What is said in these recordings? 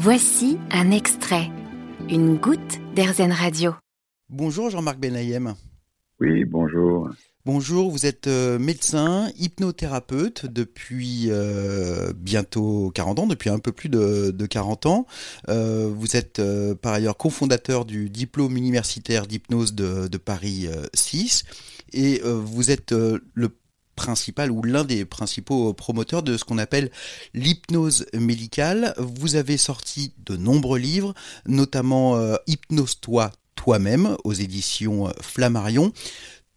Voici un extrait, une goutte d'Airzen Radio. Bonjour Jean-Marc Benayem. Oui, bonjour. Bonjour, vous êtes euh, médecin, hypnothérapeute depuis euh, bientôt 40 ans, depuis un peu plus de, 40 ans. Euh, vous êtes par ailleurs cofondateur du diplôme universitaire d'hypnose de, de, Paris 6 et vous êtes le principal ou l'un des principaux promoteurs de ce qu'on appelle l'hypnose médicale. Vous avez sorti de nombreux livres, notamment Hypnose-toi toi-même aux éditions Flammarion.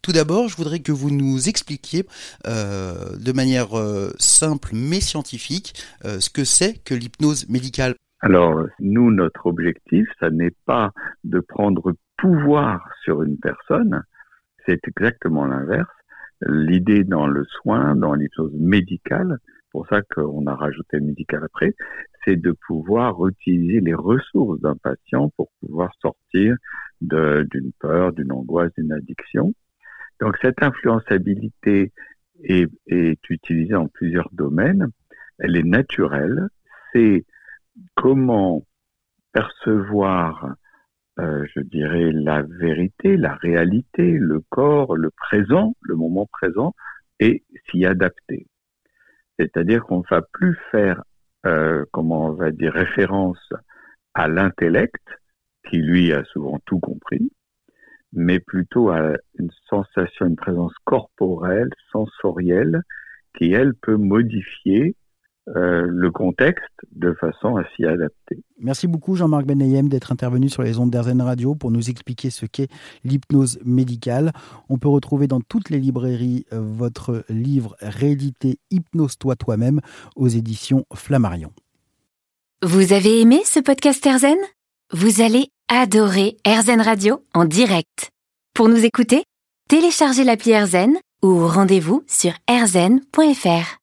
Tout d'abord, je voudrais que vous nous expliquiez euh, de manière euh, simple mais scientifique euh, ce que c'est que l'hypnose médicale. Alors, nous, notre objectif, ça n'est pas de prendre pouvoir sur une personne, c'est exactement l'inverse. L'idée dans le soin, dans l'hypnose médicale, pour ça qu'on a rajouté médical après, c'est de pouvoir utiliser les ressources d'un patient pour pouvoir sortir d'une peur, d'une angoisse, d'une addiction. Donc cette influençabilité est, utilisée en plusieurs domaines. Elle est naturelle. C'est comment percevoir, euh, je dirais, la vérité, la réalité, le corps, le présent, le moment présent, et s'y adapter. C'est-à-dire qu'on ne va plus faire, euh, comment on va dire, référence à l'intellect, qui lui a souvent tout compris, mais plutôt à une sensation, une présence corporelle, sensorielle, qui, elle, peut modifier euh, le contexte de façon à s'y adapter. Merci beaucoup Jean-Marc Benayem d'être intervenu sur les ondes d'Airzen Radio pour nous expliquer ce qu'est l'hypnose médicale. On peut retrouver dans toutes les librairies euh, votre livre réédité Hypnose-toi toi-même aux éditions Flammarion. Vous avez aimé ce podcast Airzen? Vous allez adorer AirZen Radio en direct. Pour nous écouter, téléchargez l'appli AirZen ou rendez-vous sur airzen.fr.